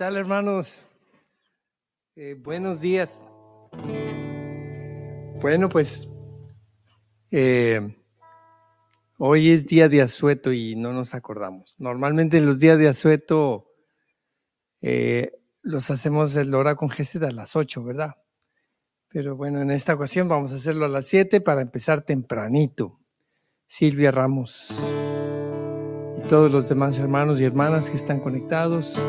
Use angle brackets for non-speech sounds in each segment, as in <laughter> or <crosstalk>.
¿Qué tal, hermanos? Eh, buenos días. Bueno, pues eh, hoy es día de asueto y no nos acordamos. Normalmente los días de asueto eh, los hacemos el hora con Gesed a las 8, ¿verdad? Pero bueno, en esta ocasión vamos a hacerlo a las 7 para empezar tempranito. Silvia Ramos y todos los demás hermanos y hermanas que están conectados.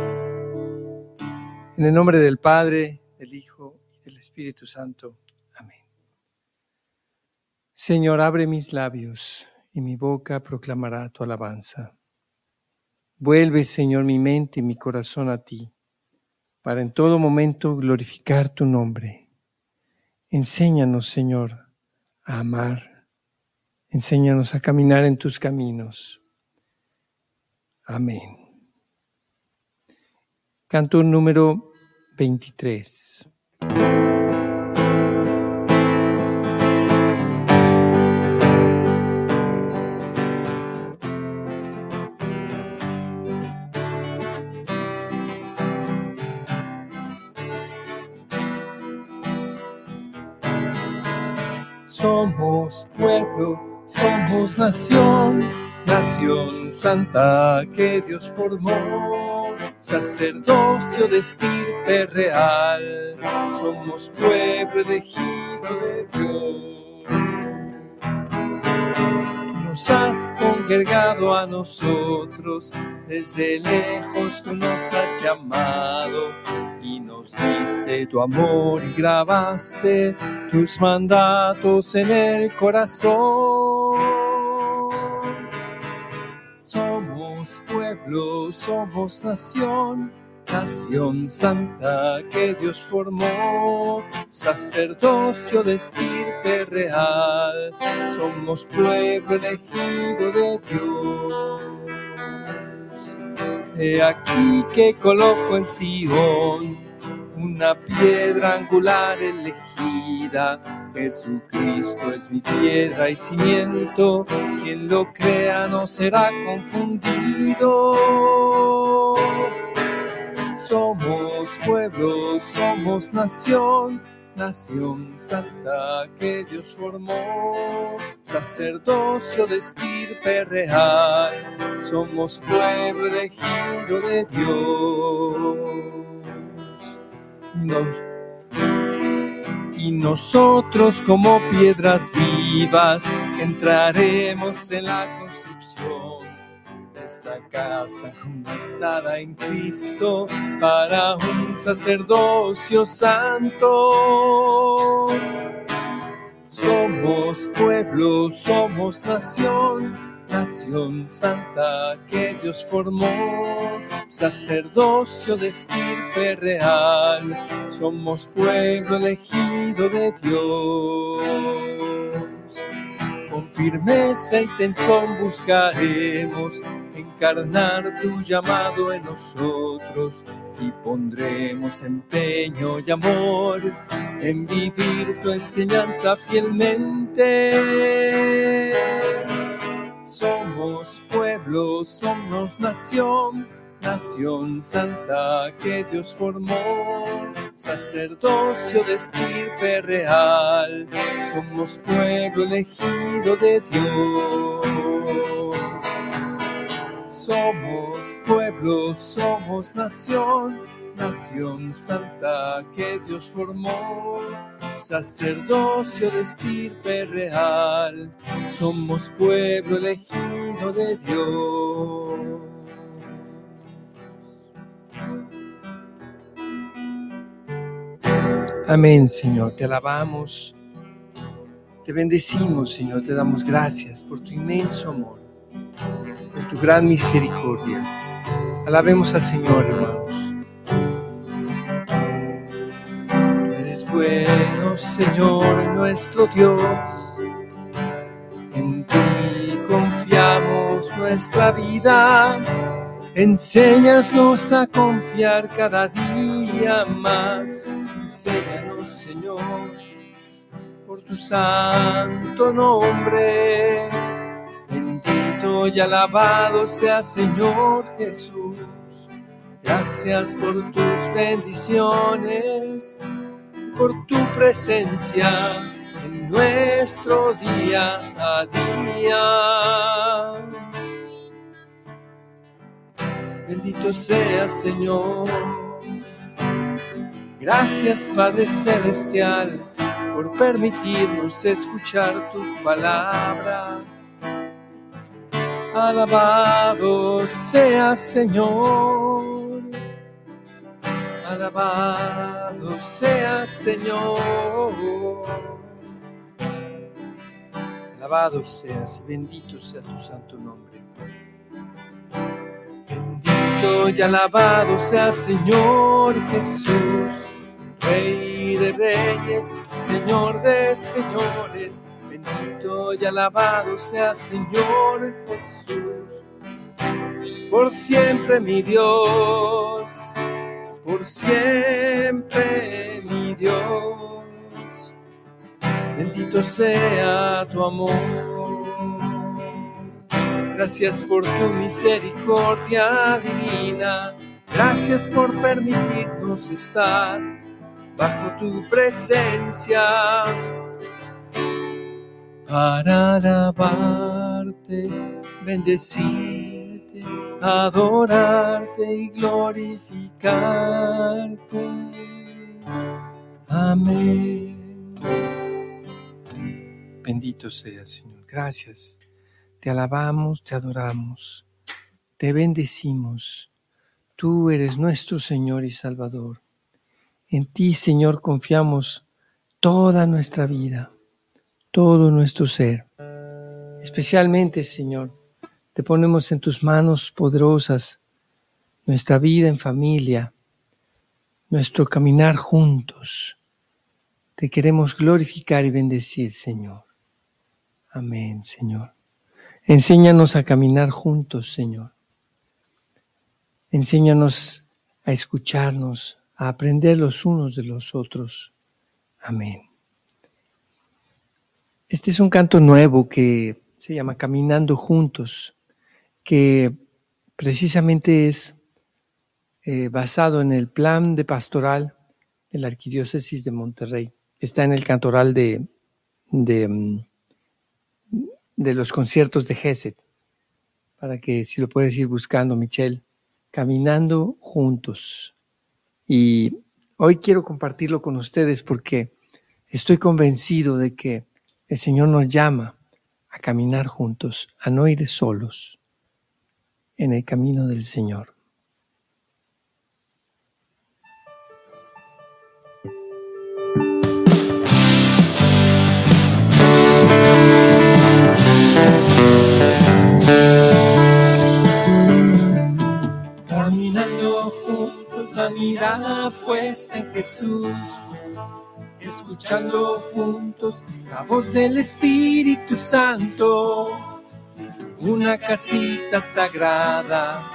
En el nombre del Padre, del Hijo y del Espíritu Santo. Amén. Señor, abre mis labios y mi boca proclamará tu alabanza. Vuelve, Señor, mi mente y mi corazón a ti, para en todo momento glorificar tu nombre. Enséñanos, Señor, a amar. Enséñanos a caminar en tus caminos. Amén. Canto número 23. Somos pueblo, somos nación, nación santa que Dios formó, sacerdocio de estirpe real, somos pueblo elegido de Dios. Nos has congregado a nosotros, desde lejos tú nos has llamado y nos diste tu amor y grabaste tus mandatos en el corazón. Pueblo, somos nación, nación santa que Dios formó, sacerdocio de estirpe real, somos pueblo elegido de Dios. He aquí que coloco en Sion una piedra angular elegida. Jesucristo es mi piedra y cimiento. Quien lo crea no será confundido. Somos pueblo, somos nación nación santa que Dios formó, sacerdocio de estirpe real, somos pueblo elegido de Dios. Nos- y nosotros como piedras vivas entraremos en la construcción de esta casa conectada en Cristo para un sacerdocio santo. Somos pueblo, somos nación, nación santa que Dios formó, sacerdocio de estirpe real, somos pueblo elegido de Dios. Con firmeza y tensión buscaremos encarnar tu llamado en nosotros y pondremos empeño y amor en vivir tu enseñanza fielmente. Somos nación, nación santa que Dios formó, sacerdocio de estirpe real, somos pueblo elegido de Dios. Somos pueblo, somos nación, nación santa que Dios formó, sacerdocio de estirpe real, somos pueblo elegido de Dios. Amén, Señor, te alabamos, te bendecimos, Señor, te damos gracias por tu inmenso amor, por tu gran misericordia. Alabemos al Señor, hermanos. Tú eres bueno, Señor, nuestro Dios. Nuestra vida. Enséñanos a confiar cada día más. Enséñanos, Señor, por tu santo nombre. Bendito y alabado sea Señor Jesús. Gracias por tus bendiciones, por tu presencia en nuestro día a día. Bendito seas, Señor. Gracias, Padre Celestial, por permitirnos escuchar tu palabra. Alabado seas, Señor. Alabado seas, Señor. Alabado seas bendito sea tu santo nombre y alabado sea Señor Jesús, Rey de reyes, Señor de señores. Bendito y alabado sea Señor Jesús. Por siempre mi Dios, por siempre mi Dios. Bendito sea tu amor. Gracias por tu misericordia divina. Gracias por permitirnos estar bajo tu presencia para alabarte, bendecirte, adorarte y glorificarte. Amén. Bendito sea, Señor. Gracias. Te alabamos, te adoramos, te bendecimos. Tú eres nuestro Señor y Salvador. En ti, Señor, confiamos toda nuestra vida, todo nuestro ser. Especialmente, Señor, te ponemos en tus manos poderosas nuestra vida en familia, nuestro caminar juntos. Te queremos glorificar y bendecir, Señor. Amén, Señor. Enséñanos a caminar juntos, Señor. Enséñanos a escucharnos, a aprender los unos de los otros. Amén. Este es un canto nuevo que se llama Caminando Juntos, que precisamente es eh, basado en el plan de pastoral de la Arquidiócesis de Monterrey. Está en el cantoral de, de mm, de los conciertos de Gesed, para que si lo puedes ir buscando, Michelle, caminando juntos. Y hoy quiero compartirlo con ustedes porque estoy convencido de que el Señor nos llama a caminar juntos, a no ir solos en el camino del Señor. Mirada puesta en Jesús, escuchando juntos la voz del Espíritu Santo, una casita sagrada,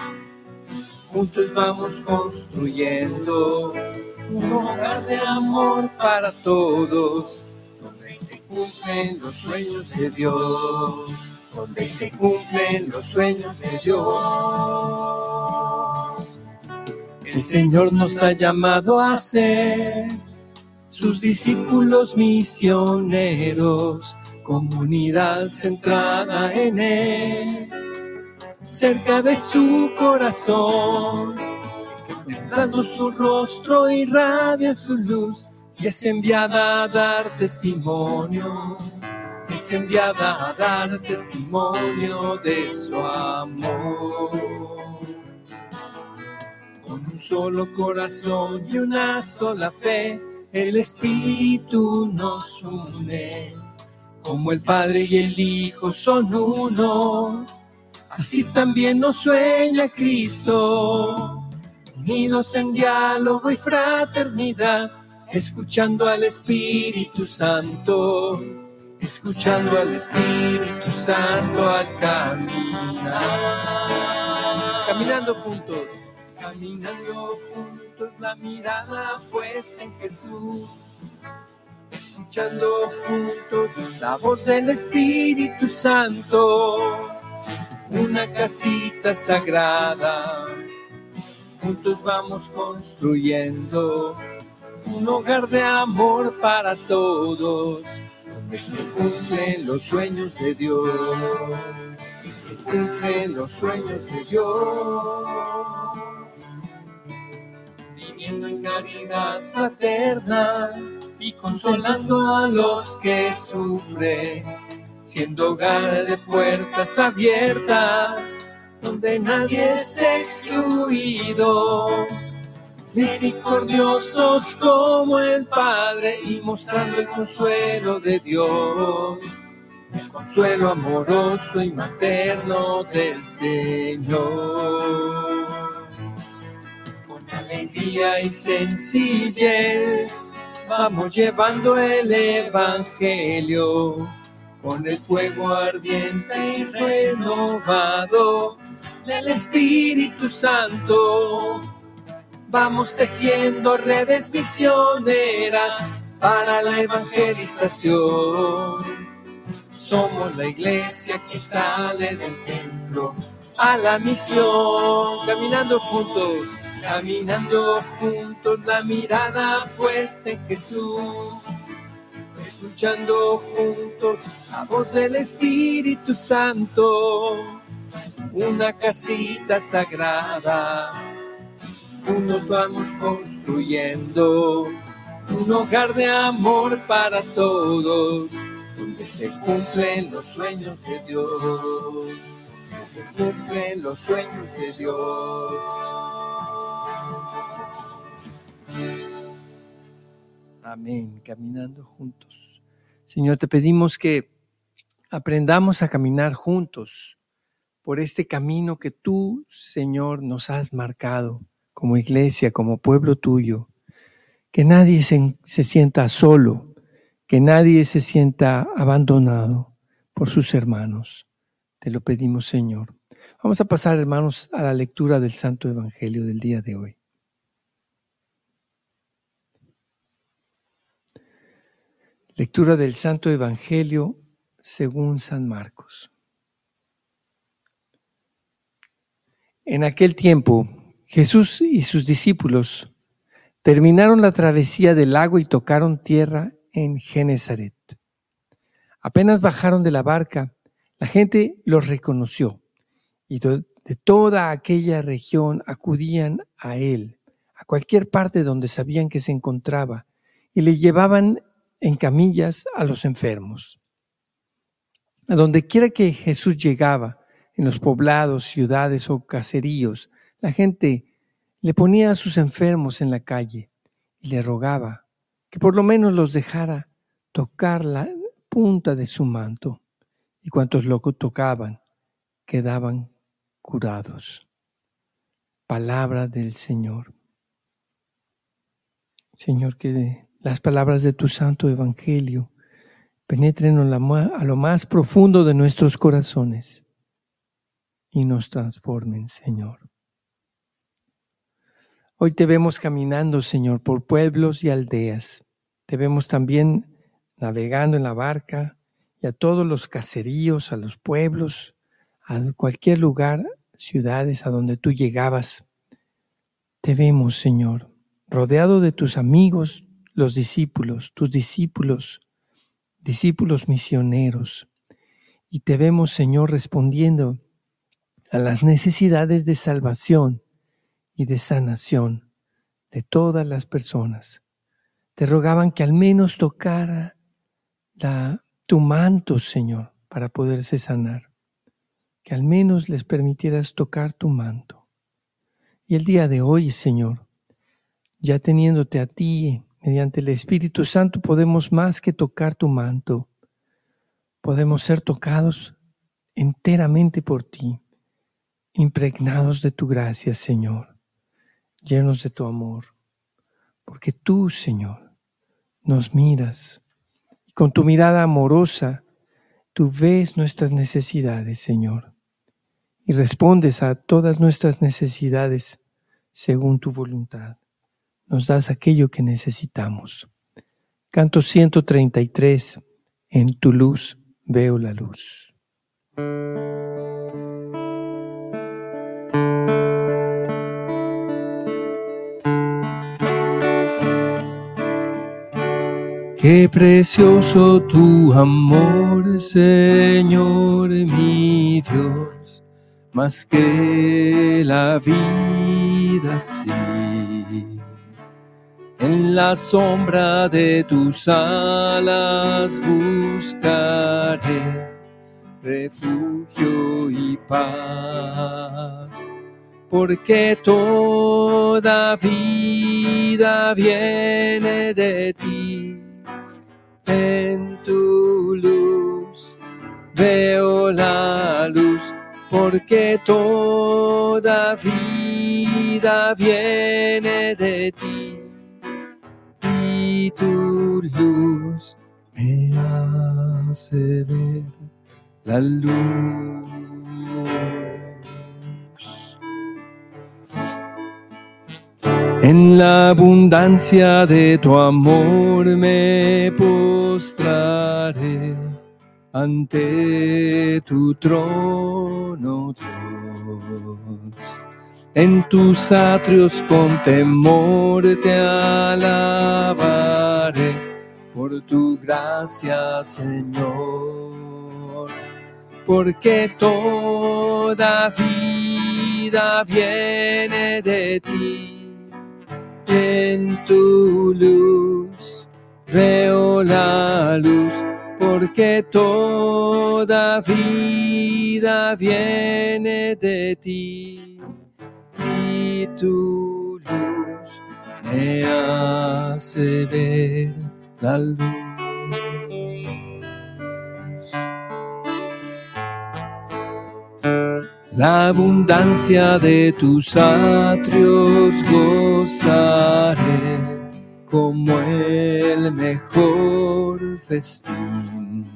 juntos vamos construyendo un hogar de amor para todos, donde se cumplen los sueños de Dios, donde se cumplen los sueños de Dios. El Señor nos ha llamado a ser sus discípulos misioneros, comunidad centrada en Él, cerca de su corazón, contemplando su rostro irradia su luz y es enviada a dar testimonio, es enviada a dar testimonio de su amor un solo corazón y una sola fe, el Espíritu nos une. Como el Padre y el Hijo son uno, así también nos sueña Cristo. Unidos en diálogo y fraternidad, escuchando al Espíritu Santo, escuchando al Espíritu Santo al caminar, caminando juntos caminando juntos la mirada puesta en Jesús, escuchando juntos la voz del Espíritu Santo, una casita sagrada, juntos vamos construyendo un hogar de amor para todos, donde se cumplen los sueños de Dios, que se cumplen los sueños de Dios. En caridad fraterna y consolando a los que sufren, siendo hogar de puertas abiertas donde nadie es excluido. Misericordiosos como el Padre y mostrando el consuelo de Dios, el consuelo amoroso y materno del Señor. Alegría y sencillez vamos llevando el Evangelio con el fuego ardiente y renovado del Espíritu Santo. Vamos tejiendo redes misioneras para la evangelización. Somos la iglesia que sale del templo a la misión, caminando juntos, caminando juntos, la mirada puesta en Jesús. Escuchando juntos la voz del Espíritu Santo, una casita sagrada, juntos vamos construyendo un hogar de amor para todos, donde se cumplen los sueños de Dios, donde se cumplen los sueños de Dios. Amén, caminando juntos. Señor, te pedimos que aprendamos a caminar juntos por este camino que tú, Señor, nos has marcado como iglesia, como pueblo tuyo. Que nadie se, sienta solo, que nadie se sienta abandonado por sus hermanos. Te lo pedimos, Señor. Vamos a pasar, hermanos, a la lectura del Santo Evangelio del día de hoy. Lectura del Santo Evangelio según San Marcos. En aquel tiempo, Jesús y sus discípulos terminaron la travesía del lago y tocaron tierra en Genezaret. Apenas bajaron de la barca, la gente los reconoció y de toda aquella región acudían a él, a cualquier parte donde sabían que se encontraba, y le llevaban en camillas a los enfermos. A donde quiera que Jesús llegaba, en los poblados, ciudades o caseríos, la gente le ponía a sus enfermos en la calle y le rogaba que por lo menos los dejara tocar la punta de su manto. Y cuantos lo tocaban quedaban curados. Palabra del Señor. Señor, que las palabras de tu santo evangelio penetren a lo más profundo de nuestros corazones y nos transformen, Señor. Hoy te vemos caminando, Señor, por pueblos y aldeas. Te vemos también navegando en la barca y a todos los caseríos, a los pueblos, a cualquier lugar, ciudades a donde tú llegabas. Te vemos, Señor, rodeado de tus amigos, los discípulos, tus discípulos, discípulos misioneros. Y te vemos, Señor, respondiendo a las necesidades de salvación y de sanación de todas las personas. Te rogaban que al menos tocara la, tu manto, Señor, para poderse sanar. Que al menos les permitieras tocar tu manto. Y el día de hoy, Señor, ya teniéndote a ti Mediante el Espíritu Santo podemos más que tocar tu manto. Podemos ser tocados enteramente por ti, impregnados de tu gracia, Señor, llenos de tu amor. Porque tú, Señor, nos miras y con tu mirada amorosa tú ves nuestras necesidades, Señor, y respondes a todas nuestras necesidades según tu voluntad. Nos das aquello que necesitamos. Canto 133. En tu luz veo la luz. Qué precioso tu amor, Señor mi Dios más que la vida sí. En la sombra de tus alas buscaré refugio y paz, porque toda vida viene de ti en tu luz veo la luz, porque toda vida viene de ti y tu luz me hace ver la luz. En la abundancia de tu amor me postraré ante tu trono, Dios. En tus atrios con temor te alabaré por tu gracia, Señor. Porque toda vida viene de ti en tu luz veo la luz, porque toda vida viene de ti y tu luz me hace ver la luz. la abundancia de tus atrios gozaré como el mejor festín.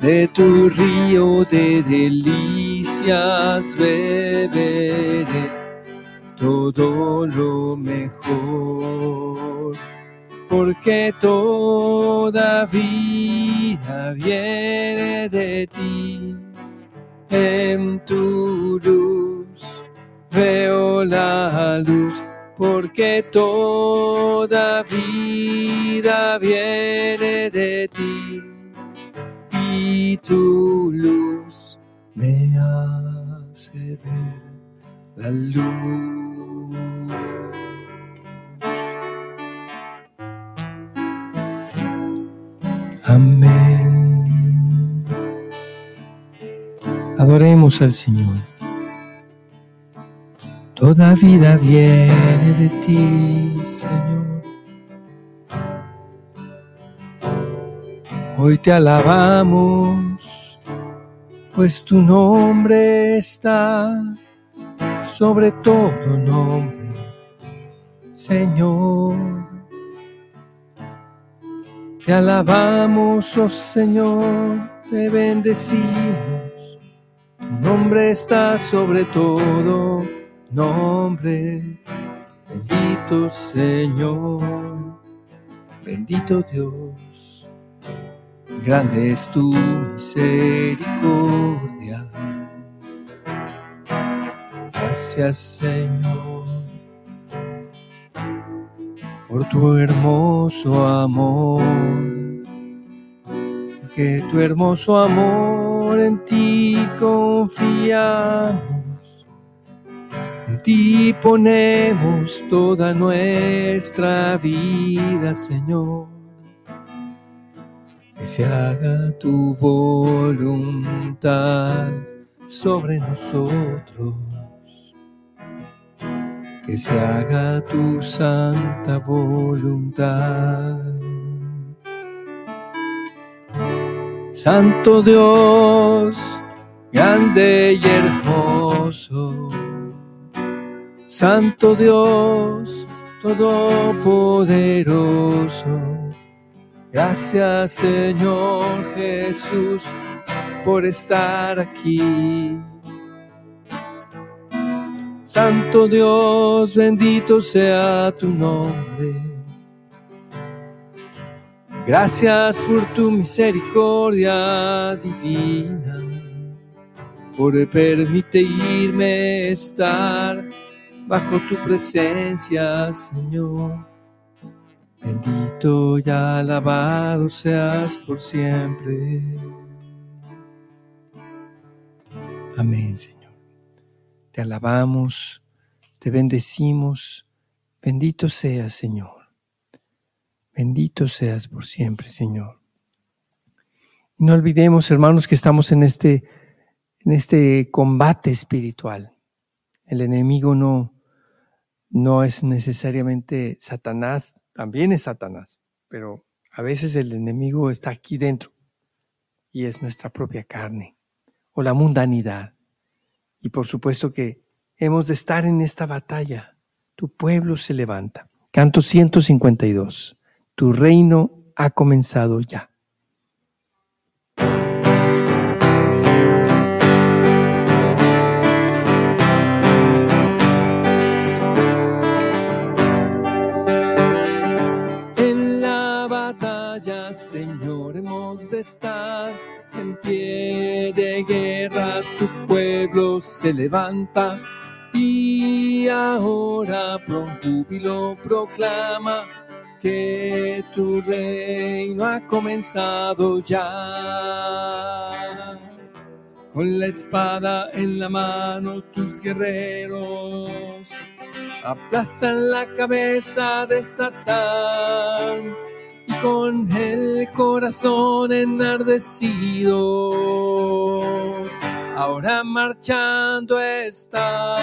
De tu río de delicias beberé todo lo mejor, porque toda vida viene de ti en tu luz veo la luz, porque toda vida viene de ti y tu luz me hace ver la luz. Amén. Adoremos al Señor. Toda vida viene de ti, Señor. Hoy te alabamos, pues tu nombre está sobre todo nombre, Señor. Te alabamos, oh Señor, te bendecimos nombre está sobre todo nombre. Bendito Señor, bendito Dios, grande es tu misericordia. Gracias Señor por tu hermoso amor, que tu hermoso amor en ti confiamos, ti ponemos toda nuestra vida, Señor. Que se haga tu voluntad sobre nosotros. Que se haga tu santa voluntad. Santo Dios, grande y hermoso. Santo Dios, todopoderoso. Gracias Señor Jesús por estar aquí. Santo Dios, bendito sea tu nombre. Gracias por tu misericordia divina, por permitirme estar bajo tu presencia, Señor. Bendito y alabado seas por siempre. Amén, Señor. Te alabamos, te bendecimos. Bendito seas, Señor. Bendito seas por siempre, Señor. No olvidemos, hermanos, que estamos en este, en este combate espiritual. El enemigo no, no es necesariamente Satanás, también es Satanás, pero a veces el enemigo está aquí dentro y es nuestra propia carne o la mundanidad. Y por supuesto que hemos de estar en esta batalla. Tu pueblo se levanta. Canto 152. Tu reino ha comenzado ya. Estar en pie de guerra. Tu pueblo se levanta y ahora con júbilo proclama que tu reino ha comenzado ya. Con la espada en la mano tus guerreros aplastan la cabeza de Satán con el corazón enardecido. Ahora marchando está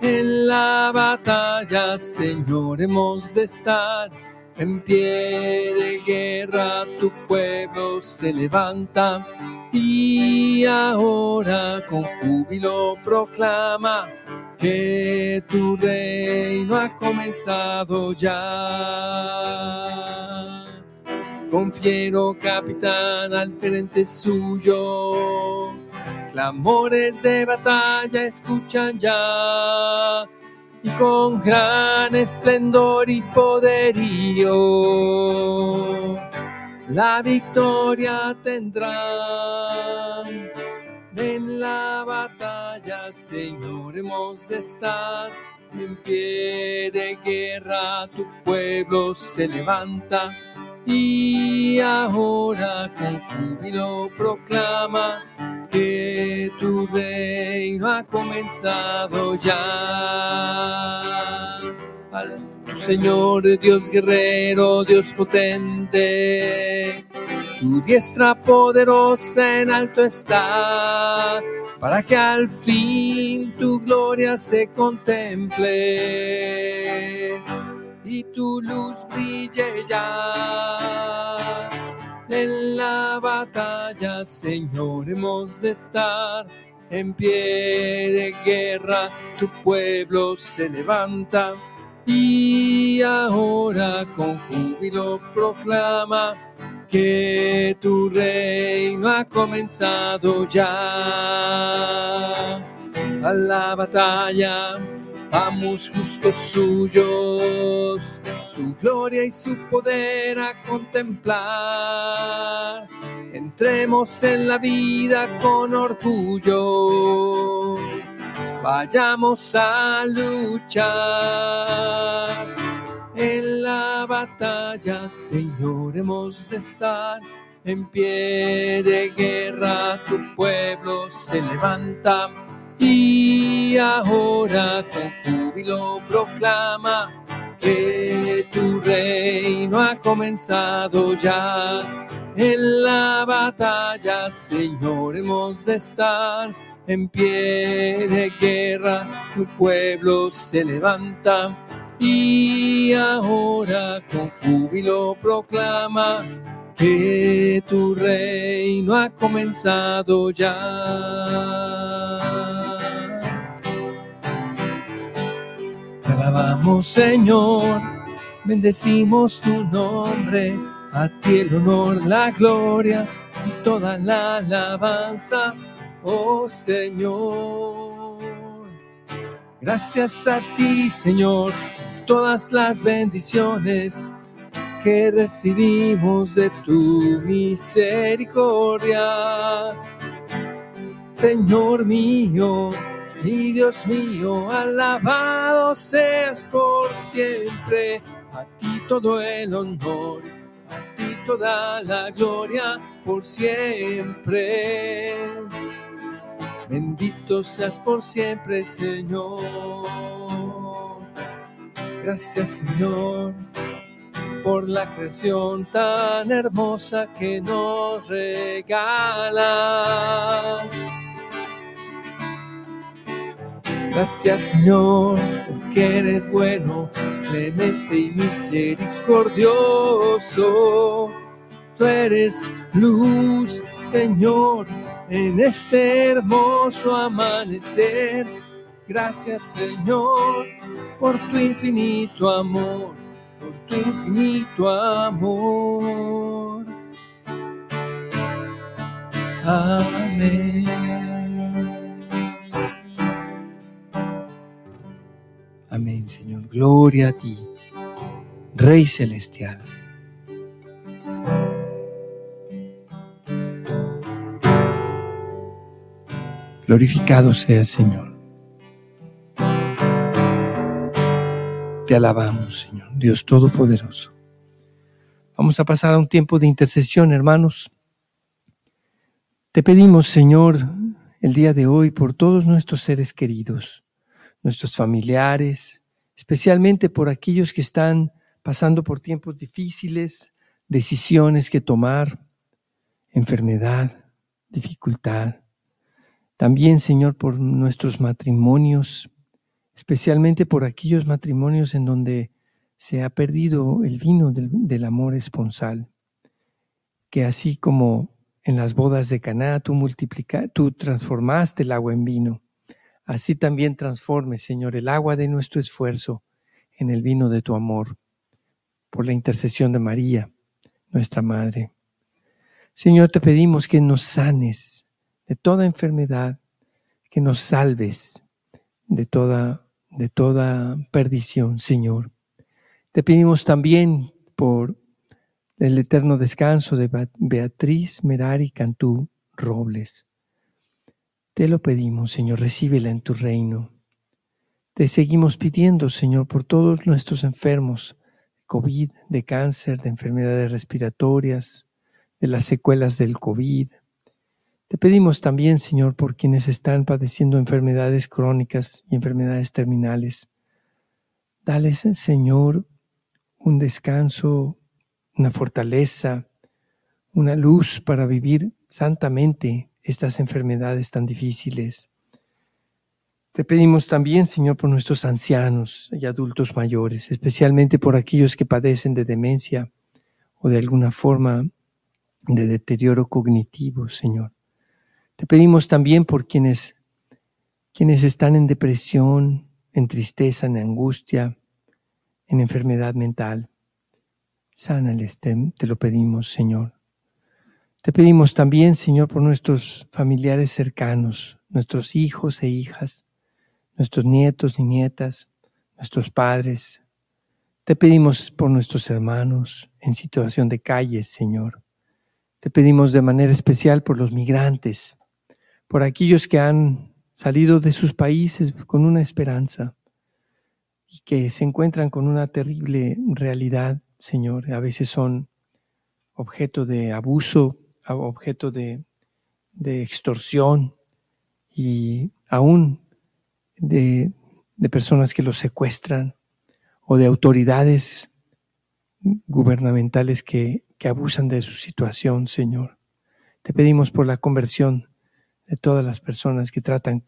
en la batalla, Señor, hemos de estar en pie de guerra. Tu pueblo se levanta y ahora con júbilo proclama que tu reino ha comenzado ya. Confiero capitán al frente suyo, clamores de batalla escuchan ya, y con gran esplendor y poderío la victoria tendrán en la batalla, Señor, hemos de estar en pie de guerra. Tu pueblo se levanta y ahora con júbilo proclama que tu reino ha comenzado ya. Al Señor Dios guerrero, Dios potente tu diestra poderosa en alto está, para que al fin tu gloria se contemple y tu luz brille ya. En la batalla, Señor, hemos de estar en pie de guerra, tu pueblo se levanta y ahora con júbilo proclama que tu reino ha comenzado ya. A la batalla vamos justos suyos, su gloria y su poder a contemplar. Entremos en la vida con orgullo, vayamos a luchar en la batalla, Señor, hemos de estar en pie de guerra. Tu pueblo se levanta y ahora con júbilo proclama que tu reino ha comenzado ya. En la batalla, Señor, hemos de estar en pie de guerra. Tu pueblo se levanta y ahora con júbilo proclama que tu reino ha comenzado ya. Alabamos Señor, bendecimos tu nombre, a ti el honor, la gloria y toda la alabanza, oh Señor. Gracias a ti, Señor, todas las bendiciones que recibimos de tu misericordia. Señor mío y Dios mío, alabado seas por siempre. a ti todo el honor, a ti toda la gloria por siempre. Bendito seas por siempre, Señor. Gracias, Señor, por la creación tan hermosa que nos regalas. Gracias, Señor, porque eres bueno, clemente y misericordioso. Tú eres luz, Señor en este hermoso amanecer. Gracias Señor por tu infinito amor, por tu infinito amor. Amén. Señor, gloria a ti, Rey Celestial. Glorificado sea Señor. Te alabamos, Señor, Dios Todopoderoso. Vamos a pasar a un tiempo de intercesión, hermanos. Te pedimos, Señor, el día de hoy por todos nuestros seres queridos, nuestros familiares, especialmente por aquellos que están pasando por tiempos difíciles, decisiones que tomar, enfermedad, dificultad. También, Señor, por nuestros matrimonios, especialmente por aquellos matrimonios en donde se ha perdido el vino del, amor esponsal, que así como en las bodas de Caná tú tú transformaste el agua en vino, así también transforme, Señor, el agua de nuestro esfuerzo en el vino de tu amor, por la intercesión de María, nuestra Madre. Señor, te pedimos que nos sanes de toda enfermedad, que nos salves de toda, de toda perdición, Señor. Te pedimos también por el eterno descanso de Beatriz Merari Cantú Robles. Te lo pedimos, Señor, recíbela en tu reino. Te seguimos pidiendo, Señor, por todos nuestros enfermos, de COVID, de cáncer, de enfermedades respiratorias, de las secuelas del COVID, te pedimos también, Señor, por quienes están padeciendo enfermedades crónicas y enfermedades terminales. Dales, Señor, un descanso, una fortaleza, una luz para vivir santamente estas enfermedades tan difíciles. Te pedimos también, Señor, por nuestros ancianos y adultos mayores, especialmente por aquellos que padecen de demencia o de alguna forma de deterioro cognitivo, Señor. Te pedimos también por quienes, quienes están en depresión, en tristeza, en angustia, en enfermedad mental. Sánales, te, te lo pedimos, Señor. Te pedimos también, Señor, por nuestros familiares cercanos, nuestros hijos e hijas, nuestros nietos y nietas, nuestros padres. Te pedimos por nuestros hermanos en situación de calles, Señor. Te pedimos de manera especial por los migrantes, por aquellos que han salido de sus países con una esperanza y que se encuentran con una terrible realidad, Señor. A veces son objeto de abuso, objeto de, extorsión y aún de, personas que los secuestran o de autoridades gubernamentales que, que abusan de su situación, Señor. Te pedimos por la conversión de todas las personas que tratan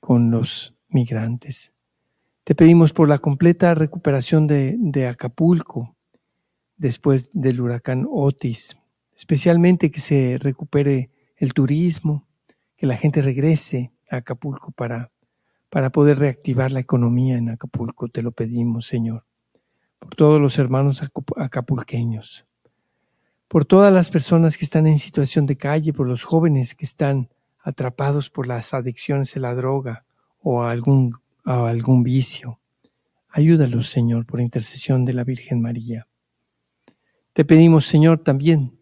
con los migrantes. Te pedimos por la completa recuperación de, Acapulco después del huracán Otis, especialmente que se recupere el turismo, que la gente regrese a Acapulco para, para poder reactivar la economía en Acapulco. Te lo pedimos, Señor, por todos los hermanos acapulqueños, por todas las personas que están en situación de calle, por los jóvenes que están atrapados por las adicciones a la droga o a algún, a algún vicio. Ayúdalos, Señor, por intercesión de la Virgen María. Te pedimos, Señor, también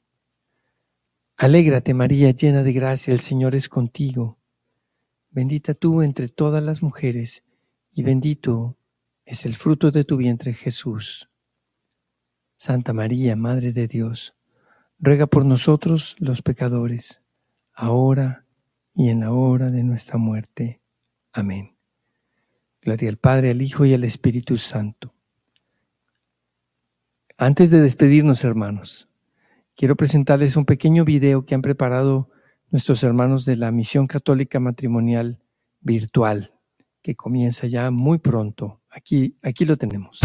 Alégrate María, llena de gracia, el Señor es contigo. Bendita tú entre todas las mujeres y bendito es el fruto de tu vientre Jesús. Santa María, Madre de Dios, ruega por nosotros los pecadores, ahora y en la hora de nuestra muerte. Amén. Gloria al Padre, al Hijo y al Espíritu Santo. Antes de despedirnos, hermanos, quiero presentarles un pequeño video que han preparado nuestros hermanos de la Misión Católica Matrimonial Virtual, que comienza ya muy pronto. Aquí, aquí lo tenemos.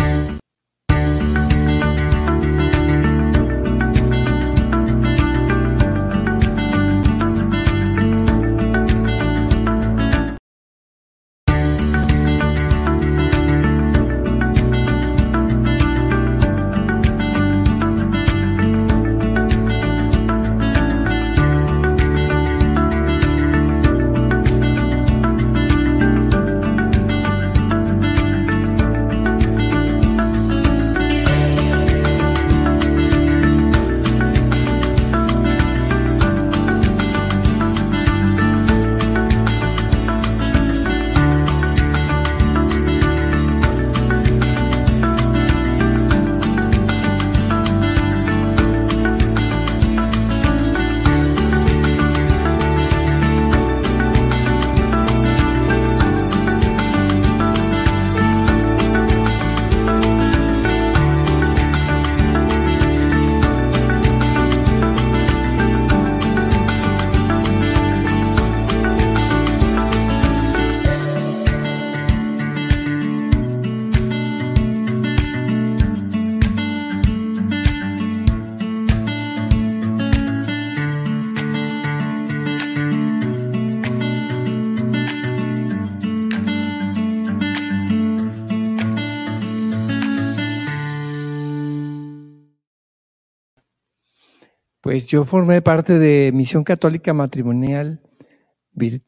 Pues yo formé parte de Misión Católica Matrimonial,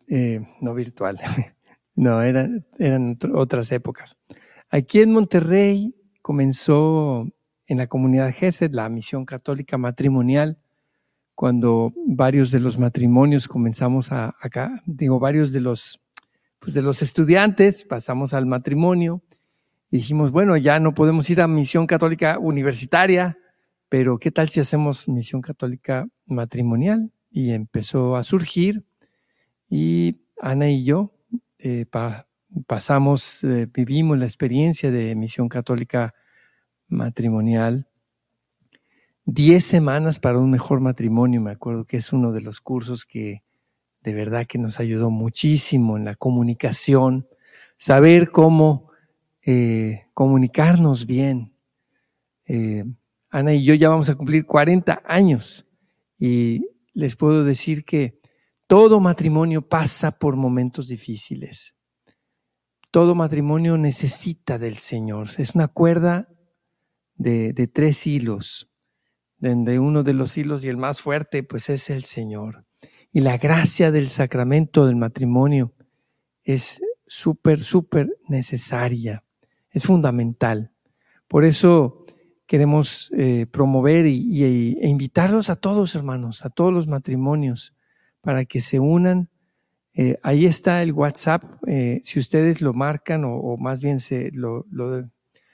eh, no virtual, <laughs> no, eran, eran otras épocas. Aquí en Monterrey comenzó en la comunidad GESED la Misión Católica Matrimonial, cuando varios de los matrimonios comenzamos a, acá, digo, varios de los, pues de los estudiantes pasamos al matrimonio y dijimos, bueno, ya no podemos ir a Misión Católica Universitaria, pero ¿qué tal si hacemos misión católica matrimonial? Y empezó a surgir y Ana y yo eh, pasamos, eh, vivimos la experiencia de misión católica matrimonial. Diez semanas para un mejor matrimonio, me acuerdo que es uno de los cursos que de verdad que nos ayudó muchísimo en la comunicación, saber cómo eh, comunicarnos bien. Ana y yo ya vamos a cumplir 40 años y les puedo decir que todo matrimonio pasa por momentos difíciles. Todo matrimonio necesita del Señor. Es una cuerda de, tres hilos, donde uno de los hilos y el más fuerte pues es el Señor. Y la gracia del sacramento del matrimonio es súper, súper necesaria, es fundamental. Por eso queremos eh, promover y, e invitarlos a todos, hermanos, a todos los matrimonios, para que se unan. Eh, ahí está el WhatsApp, eh, si ustedes lo marcan o, más bien se, lo,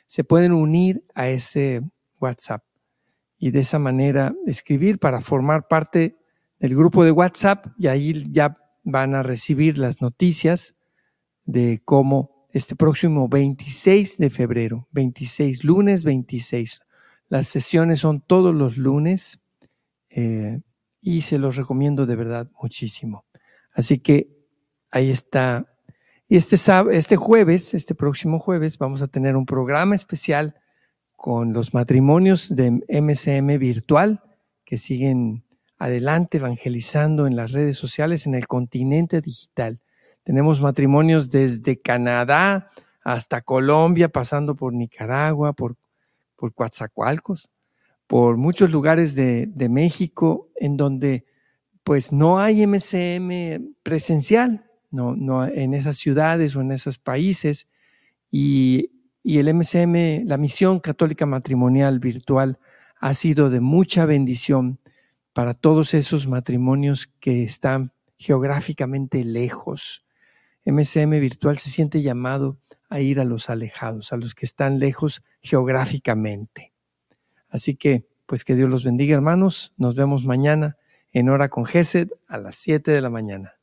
se pueden unir a ese WhatsApp y de esa manera escribir para formar parte del grupo de WhatsApp y ahí ya van a recibir las noticias de cómo este próximo 26 de febrero, 26, lunes 26. Las sesiones son todos los lunes eh, y se los recomiendo de verdad muchísimo. Así que ahí está. Y este, este jueves, este próximo jueves, vamos a tener un programa especial con los matrimonios de MCM virtual que siguen adelante evangelizando en las redes sociales en el continente digital. Tenemos matrimonios desde Canadá hasta Colombia, pasando por Nicaragua, por, por Coatzacoalcos, por muchos lugares de, de México en donde pues no hay MCM presencial, no, no en esas ciudades o en esos países. Y, y el MCM, la misión católica matrimonial virtual, ha sido de mucha bendición para todos esos matrimonios que están geográficamente lejos. MCM Virtual se siente llamado a ir a los alejados, a los que están lejos geográficamente. Así que, pues que Dios los bendiga, hermanos. Nos vemos mañana en Hora con Gesed a las 7 de la mañana.